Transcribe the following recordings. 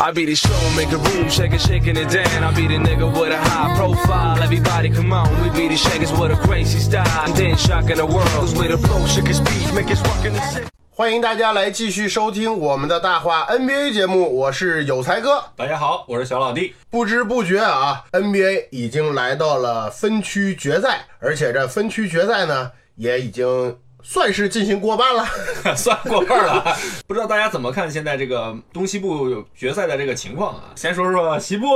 I be the show, make a room, shake it, shaking it down. I be the nigga with a high profile. Everybody come on, we be the shakers with a crazy style. And then shocking the world, cause we the flow, shake his speed, make us rockin' the city. 欢迎大家来继续收听我们的大话 NBA 节目，我是有才哥。大家好，我是小老弟。不知不觉啊，NBA 已经来到了分区决赛，而且这分区决赛呢，也已经算是进行过半了。算过半了，不知道大家怎么看现在这个东西部决赛的这个情况啊？先说说西部，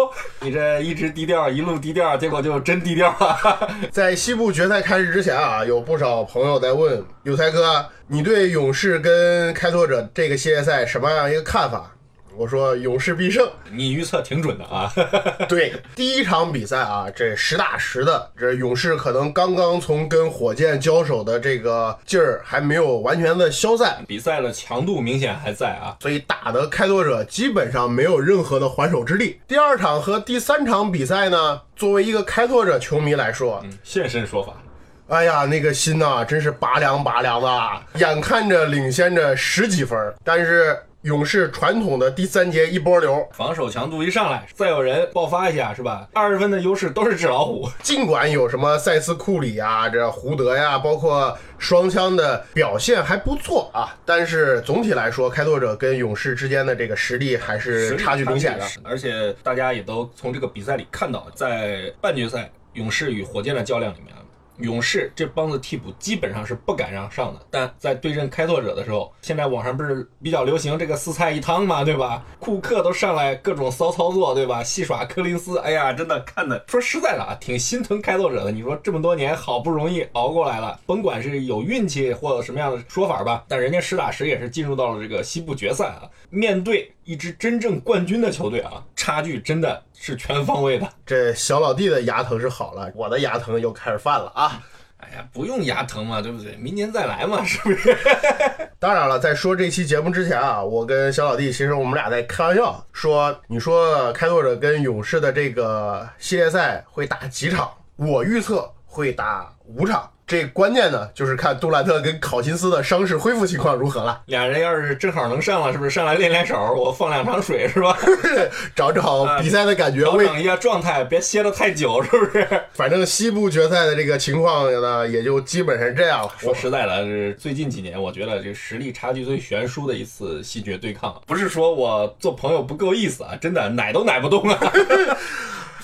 你这一直低调，一路低调，结果就真低调了。在西部决赛开始之前啊，有不少朋友在问有才哥，你对勇士跟开拓者这个系列赛什么样一个看法？我说勇士必胜。你预测挺准的啊。对，第一场比赛啊，这实打实的，这勇士可能刚刚从跟火箭交手的这个劲儿还没有完全的消散，比赛的强度明显还在啊。所以打的开拓者基本上没有任何的还手之力。第二场和第三场比赛呢，作为一个开拓者球迷来说，现身说法，哎呀，那个心呐、真是拔凉拔凉的啊，眼看着领先着十几分，但是勇士传统的第三节一波流，防守强度一上来，再有人爆发一下是吧？二十分的优势都是纸老虎。尽管有什么塞斯库里啊、这胡德呀，包括双枪的表现还不错啊，但是总体来说，开拓者跟勇士之间的这个实力还是差距明显的。而且大家也都从这个比赛里看到，在半决赛勇士与火箭的较量里面，勇士这帮子替补基本上是不敢让上的。但在对阵开拓者的时候，现在网上不是比较流行这个四菜一汤嘛，对吧？库克都上来各种骚操作，对吧？戏耍柯林斯，哎呀，真的看的说实在的啊，挺心疼开拓者的。你说这么多年好不容易熬过来了，甭管是有运气或者什么样的说法吧，但人家实打实也是进入到了这个西部决赛啊，面对一支真正冠军的球队啊，差距真的是全方位的。这小老弟的牙疼是好了，我的牙疼又开始犯了啊！哎呀，不用牙疼嘛，对不对？明年再来嘛，是不是？当然了，在说这期节目之前啊，我跟小老弟其实我们俩在开玩笑说，你说开拓者跟勇士的这个系列赛会打几场？我预测会打五场。这关键呢，就是看杜兰特跟考辛斯的伤势恢复情况如何了，俩人要是正好能上了，是不是上来练练手？我放两场水是吧？找找比赛的感觉。调为整一下状态，别歇得太久，是不是？反正西部决赛的这个情况呢，也就基本上这样了。说实在的，是最近几年，我觉得这实力差距最悬殊的一次西决对抗，不是说我做朋友不够意思啊，真的奶都奶不动啊。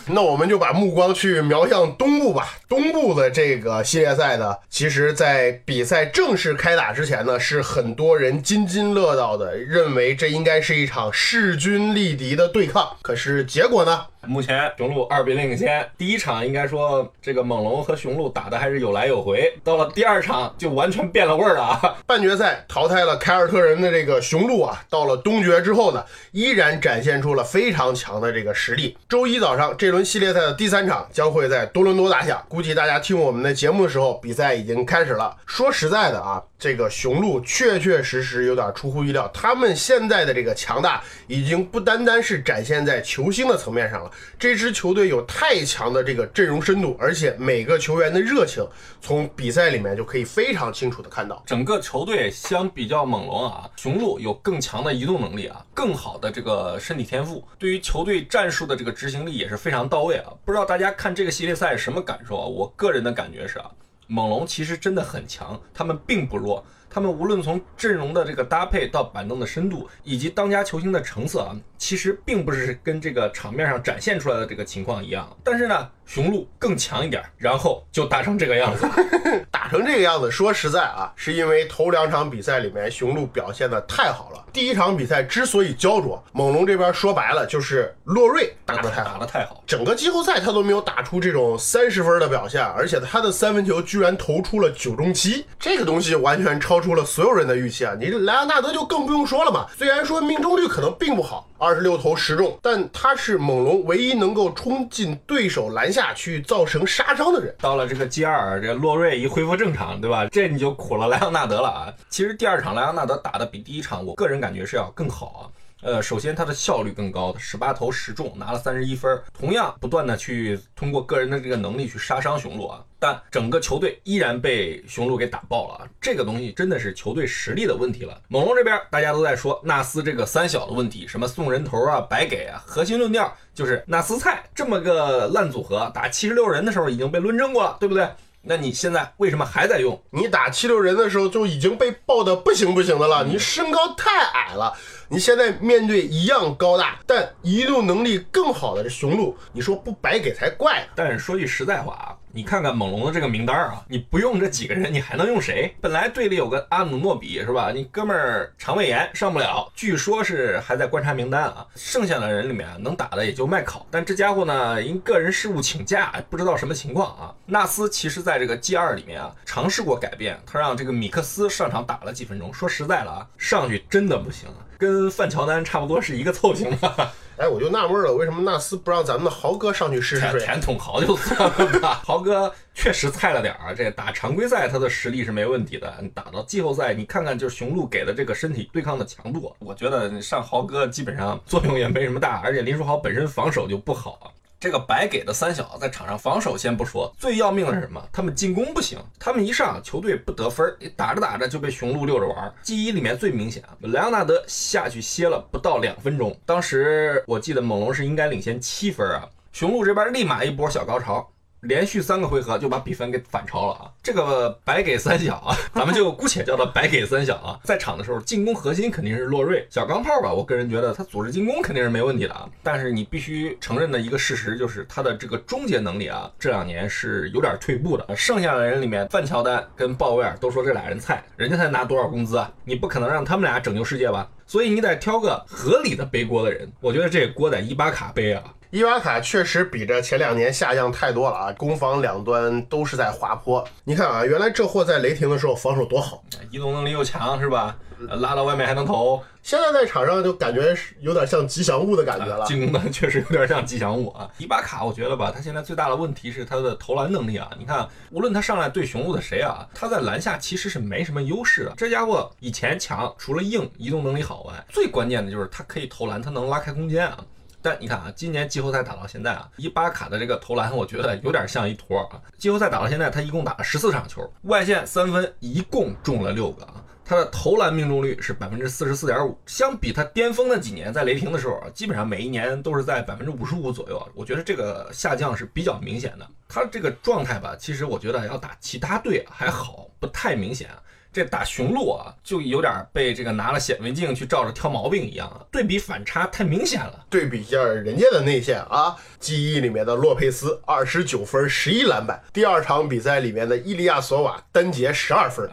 那我们就把目光去瞄向东部吧。东部的这个系列赛呢，其实，在比赛正式开打之前呢，是很多人津津乐道的，认为这应该是一场势均力敌的对抗。可是结果呢？目前雄鹿二比零领先，第一场应该说这个猛龙和雄鹿打的还是有来有回，到了第二场就完全变了味儿了啊！半决赛淘汰了凯尔特人的这个雄鹿啊，到了东决之后呢，依然展现出了非常强的这个实力。周一早上这轮系列赛的第三场将会在多伦多打响，估计大家听我们的节目的时候，比赛已经开始了。说实在的啊，这个雄鹿确确实实有点出乎意料，他们现在的这个强大已经不单单是展现在球星的层面上了。这支球队有太强的这个阵容深度，而且每个球员的热情，从比赛里面就可以非常清楚的看到。整个球队相比较猛龙啊，雄鹿有更强的移动能力啊，更好的这个身体天赋，对于球队战术的这个执行力也是非常到位啊。不知道大家看这个系列赛什么感受啊？我个人的感觉是啊，猛龙其实真的很强，他们并不弱。他们无论从阵容的这个搭配到板凳的深度，以及当家球星的成色啊，其实并不是跟这个场面上展现出来的这个情况一样。但是呢，雄鹿更强一点，然后就打成这个样子。打成这个样子，说实在啊，是因为头两场比赛里面雄鹿表现的太好了。第一场比赛之所以焦灼，猛龙这边说白了就是洛瑞打得太好打得。太好，整个季后赛他都没有打出这种三十分的表现，而且他的三分球居然投出了九中七，这个东西完全超出了所有人的预期啊！你莱昂纳德就更不用说了嘛，虽然说命中率可能并不好，二十六投十中，但他是猛龙唯一能够冲进对手篮下去造成杀伤的人。到了这个 G 二，这洛瑞一恢复正常，对吧？这你就苦了莱昂纳德了啊！其实第二场莱昂纳德打的比第一场，我个人感觉是要更好啊。呃，首先他的效率更高，十八投十中，拿了三十一分，同样不断的去通过个人的这个能力去杀伤雄鹿啊。但整个球队依然被雄鹿给打爆了啊！这个东西真的是球队实力的问题了。猛龙这边大家都在说纳斯这个三小的问题，什么送人头啊、白给啊，核心论调就是纳斯菜这么个烂组合，打七十六人的时候已经被论证过了，对不对？那你现在为什么还在用？你打七六人的时候就已经被爆的不行不行的了，你身高太矮了。你现在面对一样高大但移动能力更好的这雄鹿，你说不白给才怪呢。但是说句实在话啊，你看看猛龙的这个名单啊，你不用这几个人，你还能用谁？本来队里有个阿努诺比是吧？你哥们儿肠胃炎上不了，据说是还在观察名单啊。剩下的人里面能打的也就麦考，但这家伙呢因个人事务请假，不知道什么情况啊。纳斯其实在这个 G 二里面啊尝试过改变，他让这个米克斯上场打了几分钟。说实在了啊，上去真的不行，跟范乔丹差不多是一个凑型的。哎，我就纳闷了，为什么纳斯不让咱们的豪哥上去试试填水？填 桶豪就算了吧，豪哥确实菜了点儿，这打常规赛他的实力是没问题的，你打到季后赛，你看看就是雄鹿给的这个身体对抗的强度，我觉得上豪哥基本上作用也没什么大，而且林书豪本身防守就不好。这个白给的三小在场上防守先不说，最要命的是什么？他们进攻不行，他们一上球队不得分儿，打着打着就被雄鹿遛着玩记忆里面最明显啊，莱昂纳德下去歇了不到两分钟，当时我记得猛龙是应该领先七分啊，雄鹿这边立马一波小高潮。连续三个回合就把比分给反超了啊！这个白给三小啊，咱们就姑且叫他白给三小啊。在场的时候，进攻核心肯定是洛瑞小钢炮吧？我个人觉得他组织进攻肯定是没问题的啊。但是你必须承认的一个事实就是他的这个终结能力啊，这两年是有点退步的。剩下的人里面，范乔丹跟鲍威尔都说这俩人菜，人家才拿多少工资啊？你不可能让他们俩拯救世界吧？所以你得挑个合理的背锅的人。我觉得这锅得伊巴卡背啊。伊瓦卡确实比这前两年下降太多了啊，攻防两端都是在滑坡。你看啊，原来这货在雷霆的时候防守多好，移动能力又强是吧？呃拉到外面还能投，现在在场上就感觉是有点像吉祥物的感觉了。进攻端确实有点像吉祥物啊。伊巴卡，我觉得吧，他现在最大的问题是他的投篮能力啊。你看，无论他上来对雄鹿的谁啊，他在篮下其实是没什么优势的。这家伙以前强，除了硬，移动能力好外，最关键的就是他可以投篮，他能拉开空间啊。但你看啊，今年季后赛打到现在啊，伊巴卡的这个投篮，我觉得有点像一坨啊。季后赛打到现在，他一共打了十四场球，外线三分一共中了六个啊。他的投篮命中率是百分之四十四点五，相比他巅峰那几年在雷霆的时候啊，基本上每一年都是在百分之五十五左右。我觉得这个下降是比较明显的。他这个状态吧，其实我觉得要打其他队还好，不太明显。这打雄鹿啊，就有点被这个拿了显微镜去照着挑毛病一样啊，对比反差太明显了。对比一下人家的内线啊记忆里面的洛佩斯二十九分十一篮板，第二场比赛里面的伊利亚索瓦单节十二分，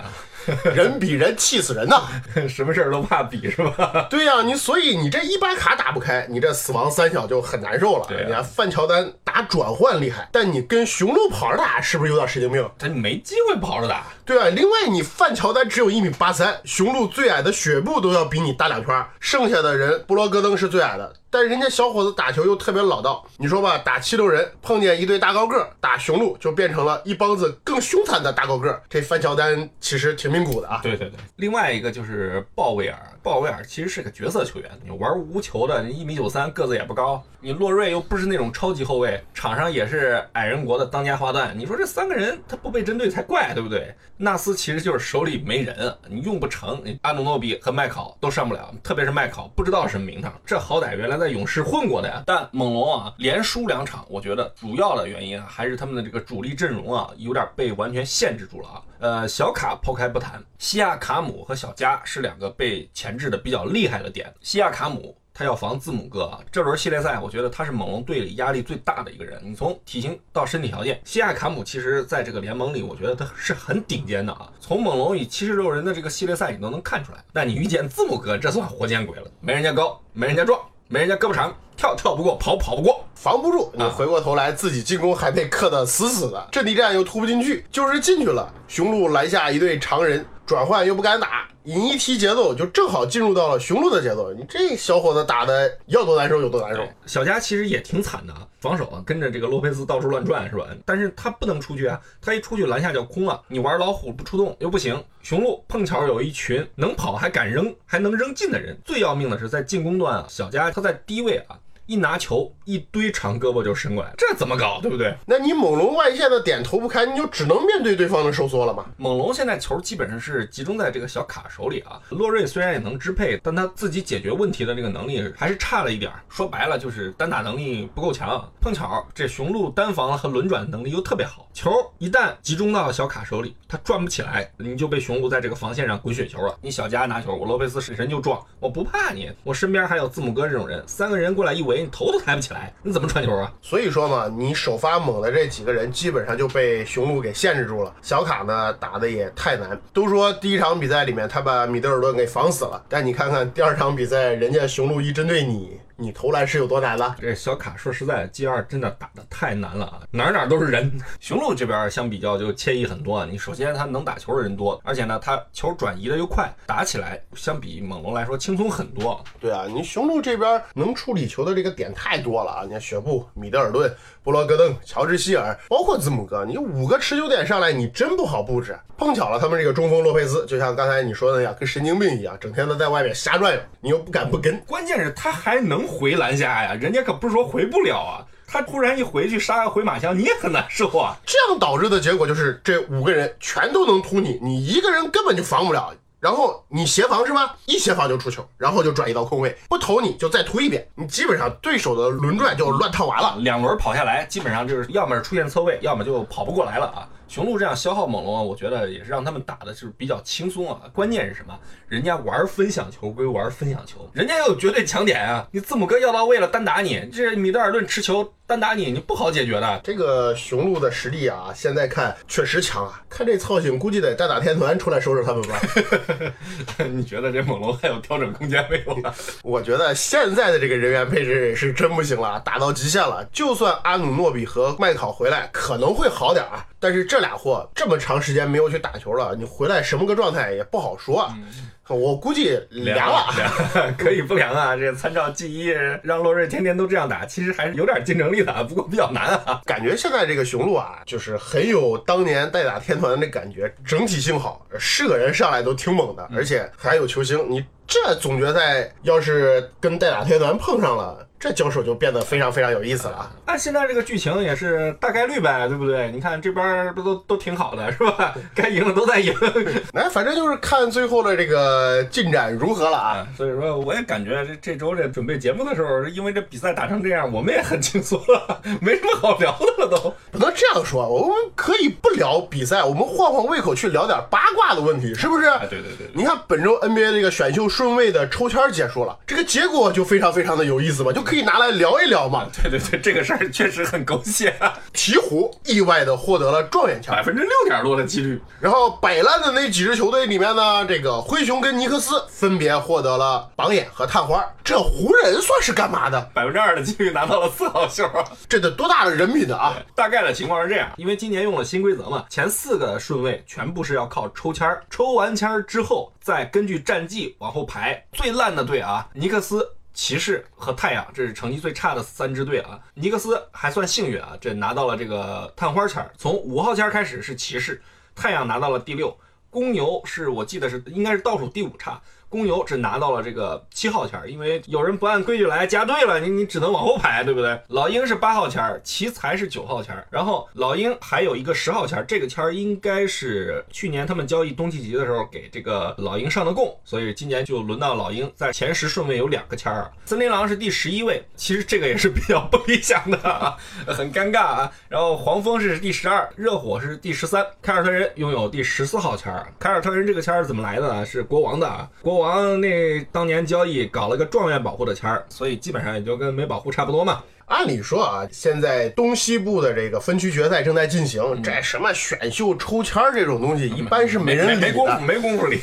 人比人气死人呐！什么事儿都怕比是吧？对呀、你所以你这伊巴卡打不开，你这死亡三小就很难受了。对啊你看范乔丹打转换厉害，但你跟雄鹿跑着打是不是有点神经病？他没机会跑着打。对啊，另外你范乔丹只有一米八三，雄鹿最矮的雪布都要比你大两圈儿，剩下的人布罗戈登是最矮的，但人家小伙子打球又特别老道。你说吧，打七六人碰见一对大高个，打雄鹿就变成了一帮子更凶残的大高个。这范乔丹其实挺命苦的啊。对对对，另外一个就是鲍威尔，鲍威尔其实是个角色球员，你玩无球的，你一米九三，个子也不高，你洛瑞又不是那种超级后卫，场上也是矮人国的当家花旦，你说这三个人他不被针对才怪，对不对？纳斯其实就是手里没人，你用不成，你阿努诺比和麦考都上不了，特别是麦考不知道什么名堂，这好歹原来在勇士混过的呀。但猛龙啊，连输两场，我觉得主要的原因啊，还是他们的这个主力阵容啊，有点被完全限制住了啊。呃，小卡抛开不谈，西亚卡姆和小加是两个被钳制的比较厉害的点。西亚卡姆他要防字母哥啊。这轮系列赛，我觉得他是猛龙队里压力最大的一个人。你从体型到身体条件，西亚卡姆其实在这个联盟里，我觉得他是很顶尖的啊。从猛龙与七十六人的这个系列赛，你都能看出来。但你遇见字母哥，这算活见鬼了，没人家高，没人家壮，没人家胳膊长，跳跳不过，跑跑不过。防不住，你啊回过头来自己进攻还被克得死死的，阵地战又突不进去，就是进去了，雄鹿拦下一队常人，转换又不敢打，你一踢节奏就正好进入到了雄鹿的节奏，你这小伙子打的要多难受有多难受。小加其实也挺惨的啊，防守啊，跟着这个洛佩斯到处乱转是吧？但是他不能出去啊，他一出去篮下就空了。你玩老虎不出动又不行。雄鹿碰巧有一群能跑还敢扔还能扔进的人。最要命的是在进攻端啊，小加他在低位啊，一拿球一堆长胳膊就伸过来，这怎么搞，对不对？那你猛龙外线的点投不开，你就只能面对对方的收缩了嘛。猛龙现在球基本上是集中在这个小卡手里啊。洛瑞虽然也能支配，但他自己解决问题的这个能力还是差了一点儿。说白了就是单打能力不够强。碰巧这雄鹿单防和轮转能力又特别好，球一旦集中到小卡手里，他转不起来，你就被雄鹿在这个防线上滚雪球了。你小加拿球，我罗佩斯人就撞，我不怕你，我身边还有字母哥这种人，三个人过来一围，你头都抬不起来，你怎么传球啊？所以说嘛，你首发猛的这几个人基本上就被雄鹿给限制住了。小卡呢打的也太难，都说第一场比赛里面他把米德尔顿给防死了，但你看看第二场比赛，人家雄鹿一针对你，你投篮是有多难了？这小卡说实在，G 二真的打的太难了啊，哪儿哪儿都是人。雄鹿这边相比较就惬意很多啊，你首先他能打球的人多，而且呢他球转移的又快，打起来相比猛龙来说轻松很多。对啊，你雄鹿这边能处理球的这个点太多了啊！你看雪布、米德尔顿、布罗格登、乔治希尔，包括字母哥，你五个持球点上来，你真不好布置。碰巧了，他们这个中锋洛佩斯，就像刚才你说的那样，跟神经病一样，整天都在外面瞎转悠，你又不敢不跟。关键是他还能回篮下呀，人家可不是说回不了啊，他突然一回去杀个回马枪，你也很难受啊。这样导致的结果就是这五个人全都能突你，你一个人根本就防不了。然后你协防是吧？一协防就出球，然后就转移到空位，不投你就再突一遍，你基本上对手的轮转就乱套完了。两轮跑下来，基本上就是要么是出现侧位，要么就跑不过来了啊。雄鹿这样消耗猛龙啊，我觉得也是让他们打的就是比较轻松啊。关键是什么？人家玩分享球归玩分享球，人家要有绝对强点啊。你字母哥要到位了，单打你，这米德尔顿持球单打你，你不好解决的。这个雄鹿的实力啊，现在看确实强啊！看这操性，估计得大打天团出来收拾他们吧。你觉得这猛龙还有调整空间没有啊？我觉得现在的这个人员配置是真不行了，打到极限了。就算阿努诺比和麦考回来，可能会好点啊。但是这俩货这么长时间没有去打球了，你回来什么个状态也不好说啊。我估计凉了。凉 可以不凉啊！这参照 G 一，让洛瑞天天都这样打，其实还是有点竞争力的，不过比较难啊。感觉现在这个雄鹿啊，就是很有当年代打天团的那感觉，整体性好，是个人上来都挺猛的，而且还有球星。你这总决赛要是跟代打天团碰上了，这交手就变得非常非常有意思了啊。那现在这个剧情也是大概率呗，对不对？你看这边不都都挺好的，是吧？该赢的都在赢。哎，反正就是看最后的这个进展如何了啊。啊，所以说我也感觉这这周这准备节目的时候，因为这比赛打成这样，我们也很轻松了，没什么好聊的了都。不能这样说，我们可以不聊比赛，我们换换胃口去聊点八卦的问题，是不是？哎，对对对对，你看本周 NBA 这个选秀顺位的抽签结束了，这个结果就非常非常的有意思吧，就可以拿来聊一聊嘛。对对对，这个事儿确实很狗血啊，鹈鹕意外的获得了状元签百，分之六点多的几率。然后摆烂的那几支球队里面呢，这个灰熊跟尼克斯分别获得了榜眼和探花。这湖人算是干嘛的？百分之二的几率拿到了四号秀啊！这得多大的人品啊！大概的情况是这样，因为今年用了新规则嘛，前四个顺位全部是要靠抽签儿，抽完签儿之后再根据战绩往后排。最烂的队啊，尼克斯。骑士和太阳，这是成绩最差的三支队啊。尼克斯还算幸运啊，这拿到了这个探花签儿。从五号签儿开始是骑士，太阳拿到了第六，公牛是我记得是应该是倒数第五差。公牛只拿到了这个七号签，因为有人不按规矩来加队了，你你只能往后排，对不对？老鹰是八号签，奇才是九号签，然后老鹰还有一个十号签，这个签应该是去年他们交易东契奇的时候给这个老鹰上的供，所以今年就轮到老鹰在前十顺位有两个签儿。森林狼是第十一位，其实这个也是比较不理想的，很尴尬啊。然后黄蜂是第十二，热火是第十三，凯尔特人拥有第十四号签。凯尔特人这个签儿怎么来的呢？是国王的啊，国王。国王那当年交易搞了个状元保护的签儿，所以基本上也就跟没保护差不多嘛。按理说啊，现在东西部的这个分区决赛正在进行，这什么选秀抽签儿这种东西，一般是没人理的没功夫，。没功夫理。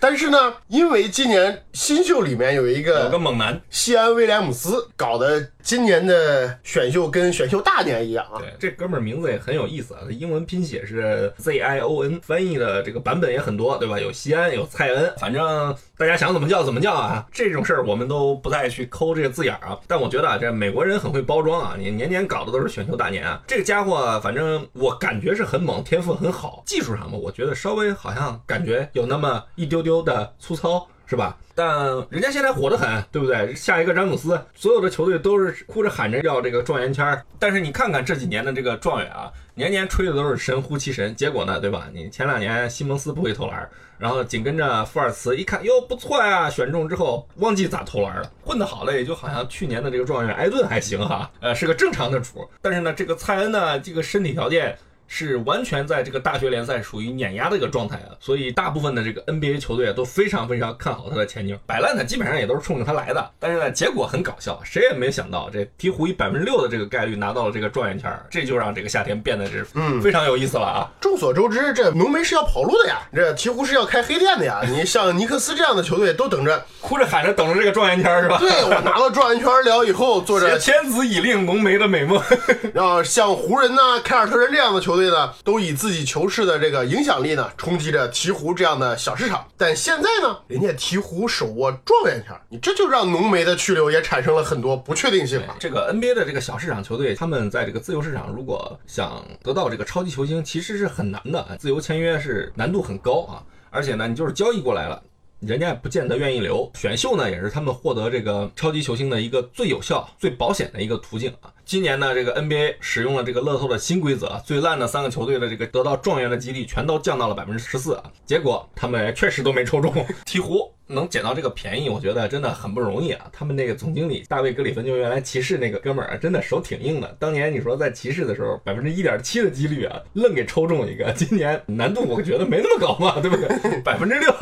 但是呢，因为今年新秀里面有一个有个个猛男，西安威廉姆斯，搞得今年的选秀跟选秀大年一样啊。对，这哥们儿名字也很有意思啊，他英文拼写是 Z I O N，翻译的这个版本也很多，对吧？有西安，有蔡恩，反正大家想怎么叫怎么叫啊。这种事儿我们都不再去抠这个字眼儿啊。但我觉得啊，这美国人很会包装啊，你年年搞的都是选秀大年啊。这个家伙，反正我感觉是很猛，天赋很好，技术上嘛，我觉得稍微好像感觉有那么一丢丢的粗糙。是吧？但人家现在火得很，对不对？下一个詹姆斯，所有的球队都是哭着喊着要这个状元签儿。但是你看看这几年的这个状元啊，年年吹的都是神乎其神，结果呢，对吧？你前两年西蒙斯不会投篮，然后紧跟着福尔茨一看，哟不错呀，选中之后忘记咋投篮了，混得好了也就好像去年的这个状元埃顿还行哈，呃是个正常的主。但是呢，这个蔡恩呢，这个身体条件。是完全在这个大学联赛属于碾压的一个状态啊，所以大部分的这个 NBA 球队都非常非常看好他的前景。摆烂呢，基本上也都是冲着他来的。但是呢，结果很搞笑，谁也没想到这鹈鹕以百分之六的这个概率拿到了这个状元签儿，这就让这个夏天变得是嗯非常有意思了啊。众所周知，这浓眉是要跑路的呀，这鹈鹕是要开黑店的呀。你像尼克斯这样的球队都等着，哭着喊着等着这个状元签是吧？对我拿到状元签了以后，做着天子以令浓眉的美梦。然后像湖人呐、凯尔特人这样的球队呢，都以自己球市的这个影响力呢，冲击着鹈鹕这样的小市场。但现在呢，人家鹈鹕手握状元签，你这就让浓眉的去留也产生了很多不确定性啊。这个 NBA 的这个小市场球队，他们在这个自由市场如果想得到这个超级球星，其实是很难的。自由签约是难度很高啊，而且呢，你就是交易过来了。人家也不见得愿意留，选秀呢也是他们获得这个超级球星的一个最有效、最保险的一个途径啊。今年呢，这个 NBA 使用了这个乐透的新规则，最烂的三个球队的这个得到状元的几率全都降到了百分之十四啊。结果他们确实都没抽中，鹈鹕能捡到这个便宜，我觉得真的很不容易啊。他们那个总经理大卫格里芬就原来骑士那个哥们儿啊，真的手挺硬的。当年你说在骑士的时候，百分之一点七的几率啊，愣给抽中一个。今年难度我觉得没那么高嘛，对不对？百分之六。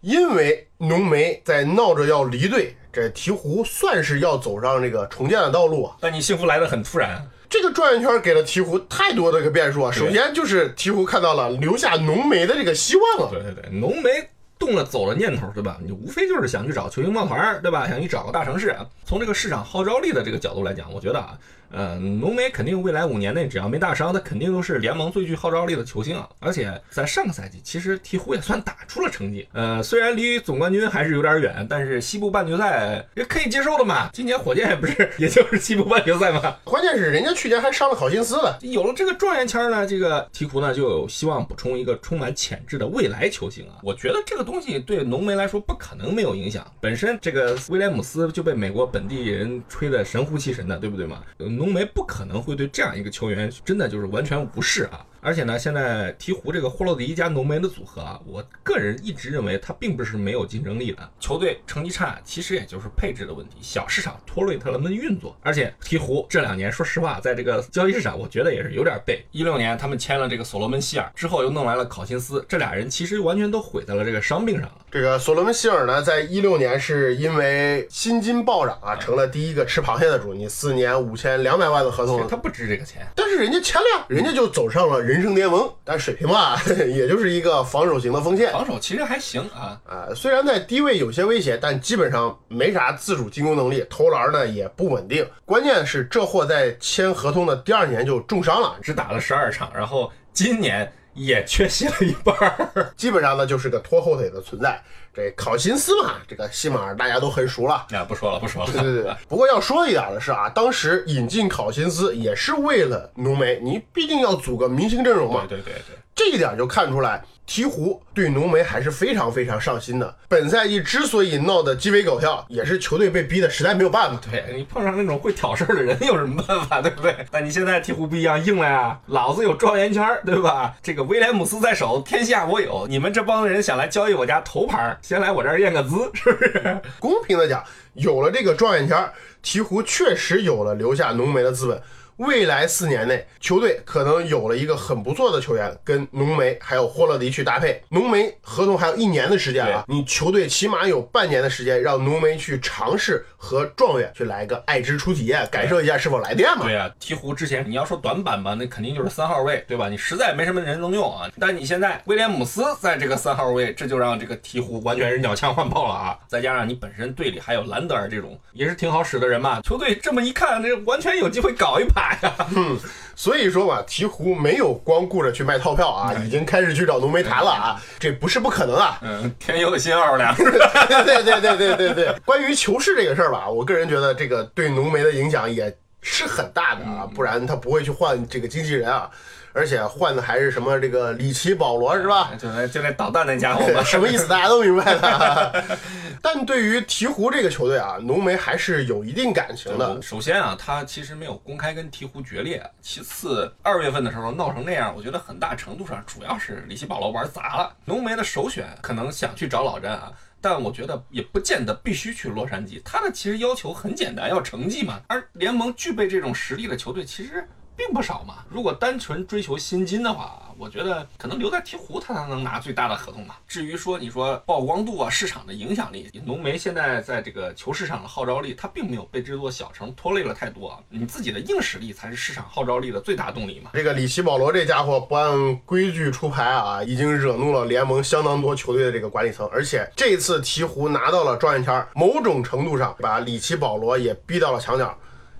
因为浓眉在闹着要离队，这鹈鹕算是要走上这个重建的道路啊。但你幸福来得很突然，这个转一圈给了鹈鹕太多的个变数啊。首先就是鹈鹕看到了留下浓眉的这个希望了。对对对，浓眉动了走了念头，对吧？你无非就是想去找球星抱团，对吧？想去找个大城市。从这个市场号召力的这个角度来讲，我觉得啊，呃，浓眉肯定未来五年内只要没大伤，他肯定都是联盟最具号召力的球星啊。而且在上个赛季，其实鹈鹕也算打出了成绩，呃，虽然离总冠军还是有点远，但是西部半决赛也可以接受的嘛。今年火箭也不是，也就是西部半决赛嘛。关键是人家去年还伤了考辛斯了。有了这个状元签呢，这个鹈鹕呢就有希望补充一个充满潜质的未来球星啊。我觉得这个东西对浓眉来说不可能没有影响。本身这个威廉姆斯就被美国本地人吹得神乎其神的，对不对嘛？呃浓眉不可能会对这样一个球员真的就是完全无视啊。而且呢，现在鹈鹕这个霍洛迪加浓眉的组合啊，我个人一直认为他并不是没有竞争力的。球队成绩差，其实也就是配置的问题，小市场拖累他们的运作。而且鹈鹕这两年，说实话，在这个交易市场，我觉得也是有点背。一六年他们签了这个所罗门希尔，之后又弄来了考辛斯，这俩人其实完全都毁在了这个伤病上了。这个所罗门希尔呢，在一六年是因为薪金暴涨啊，成了第一个吃螃蟹的主。你四年五千两百万的合同，他不值这个钱。但是人家签了呀，人家就走上了人生巅峰。但水平吧，也就是一个防守型的锋线。防守其实还行啊，啊，虽然在低位有些威胁，但基本上没啥自主进攻能力，投篮呢也不稳定。关键是这货在签合同的第二年就重伤了，只打了十二场，然后今年也缺席了一半儿。基本上呢就是个拖后腿的存在。这考辛斯嘛，这个戏码大家都很熟了。啊，不说了，不说了。对对对，不过要说一点的是啊，当时引进考辛斯也是为了浓眉，你毕竟要组个明星阵容嘛。对对对对。这一点就看出来，鹈鹕对浓眉还是非常非常上心的。本赛季之所以闹得鸡飞狗跳，也是球队被逼的实在没有办法。对你碰上那种会挑事儿的人，有什么办法，对不对？但你现在鹈鹕不一样，硬了呀！老子有状元签儿，对吧？这个威廉姆斯在手，天下我有。你们这帮人想来交易我家头牌，先来我这儿验个资，是不是？公平的讲，有了这个状元签，鹈鹕确实有了留下浓眉的资本。未来四年内，球队可能有了一个很不错的球员，跟浓眉还有霍勒迪去搭配。浓眉合同还有一年的时间啊，你球队起码有半年的时间，让浓眉去尝试和状元去来一个爱之初体验，感受一下是否来电嘛。对啊、鹈鹕之前你要说短板吧，那肯定就是三号位，对吧？你实在没什么人能用啊。但你现在威廉姆斯在这个三号位，这就让这个鹈鹕完全是鸟枪换炮了啊！再加上你本身队里还有兰德尔这种也是挺好使的人嘛，球队这么一看，这完全有机会搞一把呀。所以说嘛，鹈鹕没有光顾着去卖套票啊，已经开始去找浓眉谈了啊，这不是不可能啊。嗯，天佑新奥尔良。对对对对对对对，关于球市这个事儿吧，我个人觉得这个对浓眉的影响也是很大的啊，不然他不会去换这个经纪人啊，而且换的还是什么这个里奇保罗是吧？就那就那捣蛋那家伙嘛，什么意思？大家都明白的。但对于鹈鹕这个球队啊，浓眉还是有一定感情的。首先啊，他其实没有公开跟鹈鹕决裂。其次，二月份的时候闹成那样，我觉得很大程度上主要是里奇保罗玩砸了。浓眉的首选可能想去找老詹啊，但我觉得也不见得必须去洛杉矶。他的其实要求很简单，要成绩嘛。而联盟具备这种实力的球队其实并不少嘛。如果单纯追求薪金的话，我觉得可能留在鹈鹕他才能拿最大的合同嘛。至于说你说曝光度啊、市场的影响力，浓眉现在在这个球市场的号召力，它并没有被这座小城拖累了太多。你自己的硬实力才是市场号召力的最大动力嘛。这个里奇保罗这家伙不按规矩出牌啊，已经惹怒了联盟相当多球队的这个管理层，而且这次鹈鹕拿到了状元签，某种程度上把里奇保罗也逼到了墙角。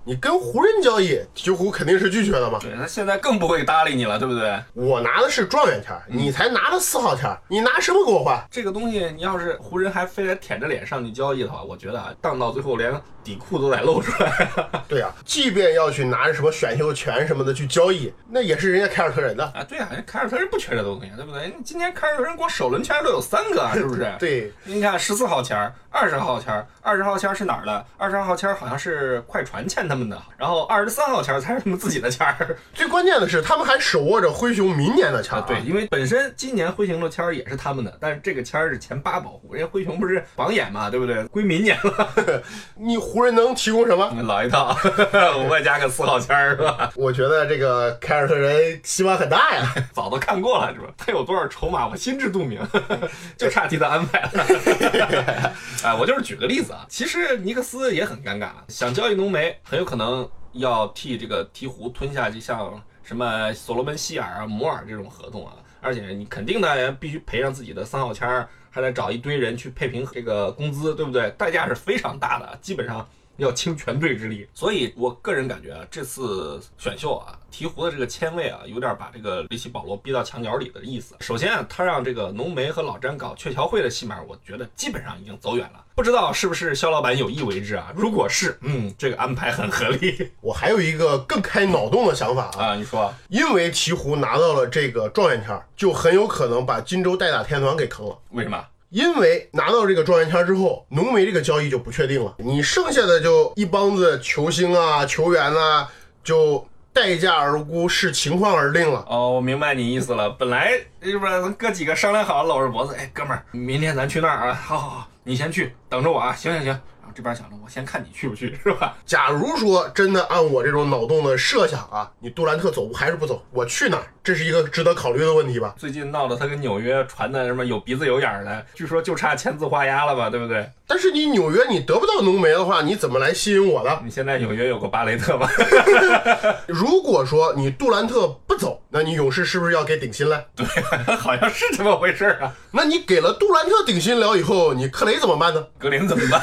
你跟湖人交易，鹈鹕肯定是拒绝的嘛。对那现在更不会搭理你了，对不对？我拿的是状元签儿，你才拿的四号签儿，你拿什么给我换？这个东西，你要是湖人还非得舔着脸上去交易的话，我觉得啊，当到最后连底裤都得露出来。对啊、即便要去拿着什么选秀权什么的去交易，那也是人家凯尔特人的。啊，对啊，人凯尔特人不缺这东西，对不对？今年凯尔特人光首轮签都有三个啊，是不是？对，你看十四号签儿、二十号签儿、二十号签儿是哪儿的？二十号签儿好像是快船欠他们的，然后二十三号签儿才是他们自己的签儿。最关键的是，他们还手握着灰熊明年的签儿、啊，对，，因为本身今年灰熊的签儿也是他们的，但是这个签儿是前八保护，人家灰熊不是榜眼嘛，对不对？归明年了，你湖人能提供什么？老一套，我外加个四号签儿是吧？我觉得这个凯尔特人希望很大呀。早都看过了是吧？他有多少筹码，我心知肚明，就差替他安排了。哎，我就是举个例子啊，其实尼克斯也很尴尬，想交易浓眉，很有可能要替这个鹈鹕吞下就像什么所罗门希尔啊、摩尔这种合同啊，而且你肯定呢必须赔上自己的三号签儿，还得找一堆人去配平这个工资，对不对？代价是非常大的，基本上。要倾全队之力，所以我个人感觉啊，这次选秀啊，鹈鹕的这个签位啊，有点把这个里奇保罗逼到墙角里的意思。首先啊，他让这个浓眉和老詹搞鹊桥会的戏码，我觉得基本上已经走远了。不知道是不是肖老板有意为之啊？如果是，嗯，这个安排很合理 我还有一个更开脑洞的想法啊，啊。你说，因为鹈鹕拿到了这个状元签儿，就很有可能把金州代打天团给坑了。为什么？因为拿到这个状元签之后，浓眉这个交易就不确定了，你剩下的就一帮子球星啊、球员啊，就待价而沽，视情况而定了。哦，我明白你意思了。本来要不然咱哥几个商量好，搂着脖子，哎，哥们儿，明天咱去那儿啊？好好好，你先去，等着我啊。行行行。然后这边想着，我先看你去不去，是吧？假如说真的按我这种脑洞的设想啊，你杜兰特走还是不走？我去哪儿？这是一个值得考虑的问题吧？最近闹得他跟纽约传的什么有鼻子有眼儿的，据说就差签字画押了吧，对不对？但是你纽约你得不到浓眉的话，你怎么来吸引我呢？你现在纽约有个巴雷特吧？如果说你杜兰特不走，那你勇士是不是要给顶薪了？对，好像是这么回事儿啊。那你给了杜兰特顶薪了以后，你克雷怎么办呢？格林怎么办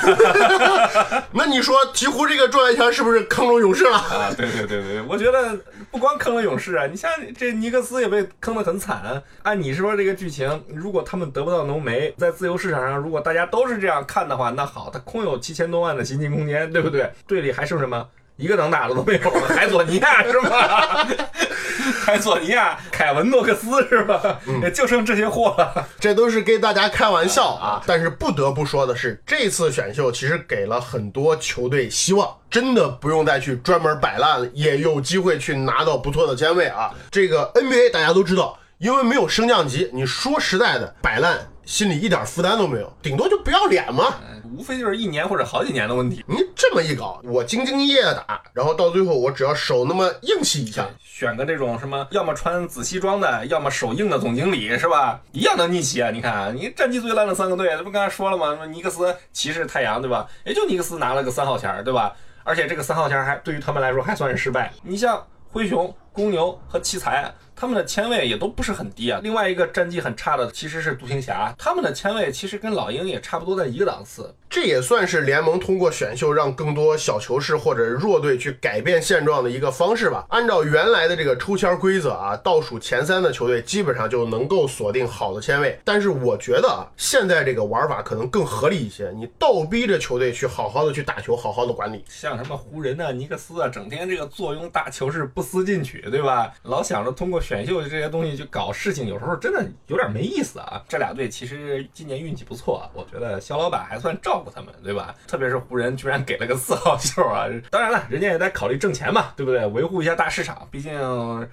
那你说鹈鹕这个状元签是不是坑了勇士了？啊？对对对对，我觉得不光坑了勇士啊，你像这尼克斯也被坑得很惨啊。按你说这个剧情，如果他们得不到浓眉，在自由市场上，如果大家都是这样看的话，那好，他空有七千多万的行进空间，对不对？队里还剩什么？一个能打的都没有了，海佐尼亚是吧？海佐尼亚、凯文诺克斯是吧？也就剩这些货了。这都是跟大家开玩笑啊。但是不得不说的是，这次选秀其实给了很多球队希望，真的不用再去专门摆烂了，也有机会去拿到不错的签位啊。这个 NBA 大家都知道，因为没有升降级，你说实在的，摆烂心里一点负担都没有，顶多就不要脸嘛。嗯无非就是一年或者好几年的问题。你这么一搞，我兢兢业业的打，然后到最后我只要手那么硬气一下，选个这种什么，要么穿紫西装的，要么手硬的总经理，是吧？一样能逆袭啊！你看，你战绩最烂的三个队，这不刚才说了吗？什么尼克斯、骑士、太阳，对吧？也就尼克斯拿了个三号签儿，对吧？而且这个三号签儿还对于他们来说还算是失败。你像灰熊、公牛和奇才，他们的签位也都不是很低啊。另外一个战绩很差的其实是独行侠，他们的签位其实跟老鹰也差不多在一个档次。这也算是联盟通过选秀让更多小球市或者弱队去改变现状的一个方式吧。按照原来的这个抽签规则啊，倒数前三的球队基本上就能够锁定好的签位。但是我觉得啊，现在这个玩法可能更合理一些，你倒逼着球队去好好的去打球，好好的管理。像什么湖人啊、尼克斯啊，整天这个坐拥大球市不思进取，对吧？老想着通过选选秀这些东西去搞事情，有时候真的有点没意思啊。这俩队其实今年运气不错啊，我觉得肖老板还算照顾他们，对吧？特别是湖人居然给了个四号秀啊！当然了，人家也在考虑挣钱嘛，对不对？维护一下大市场，毕竟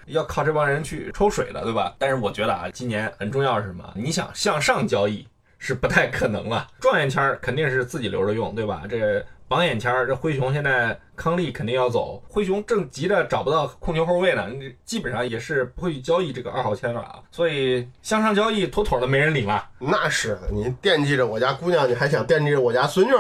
要靠这帮人去抽水的，对吧？但是我觉得啊，今年很重要是什么？你想向上交易是不太可能了，状元签肯定是自己留着用，对吧？这榜眼签，这灰熊现在。康利肯定要走，灰熊正急着找不到控球后卫呢，基本上也是不会去交易这个二号签了啊。所以向上交易妥妥的没人理了。那是，你惦记着我家姑娘，你还想惦记着我家孙女，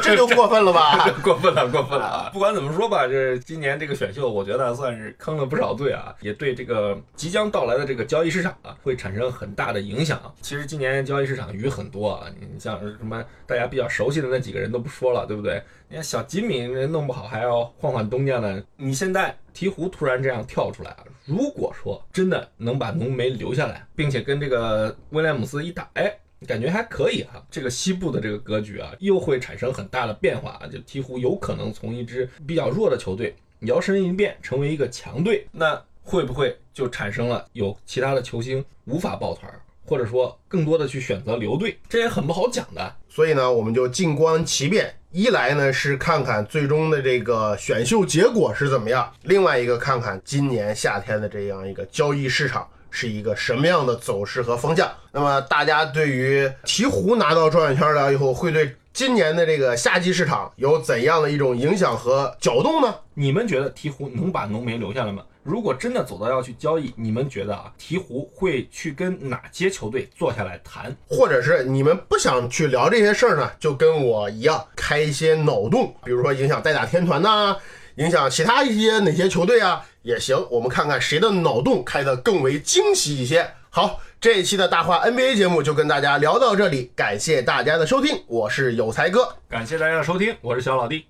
这就过分了吧？过分了，过分了啊！不管怎么说吧，这今年这个选秀，我觉得算是坑了不少队啊，也对这个即将到来的这个交易市场啊，会产生很大的影响。其实今年交易市场鱼很多啊，你像什么大家比较熟悉的那几个人都不说了，对不对？你看小吉米人弄不好还要换换东家呢。你现在鹈鹕突然这样跳出来了，如果说真的能把浓眉留下来，并且跟这个威廉姆斯一打，哎，感觉还可以哈。这个西部的这个格局啊，又会产生很大的变化啊。就鹈鹕有可能从一支比较弱的球队摇身一变成为一个强队，那会不会就产生了有其他的球星无法抱团，或者说更多的去选择留队？这也很不好讲的。所以呢，我们就静观其变。一来呢是看看最终的这个选秀结果是怎么样，另外一个看看今年夏天的这样一个交易市场是一个什么样的走势和方向。那么大家对于鹈鹕拿到状元签了以后，会对今年的这个夏季市场有怎样的一种影响和搅动呢？你们觉得鹈鹕能把浓眉留下来吗？如果真的走到要去交易，你们觉得啊，鹈鹕会去跟哪些球队坐下来谈？或者是你们不想去聊这些事儿呢？就跟我一样，开一些脑洞，比如说影响代打天团呐，影响其他一些哪些球队啊也行。我们看看谁的脑洞开得更为惊喜一些。好，这一期的大话 NBA 节目就跟大家聊到这里，感谢大家的收听，我是有才哥，感谢大家的收听，我是小老弟。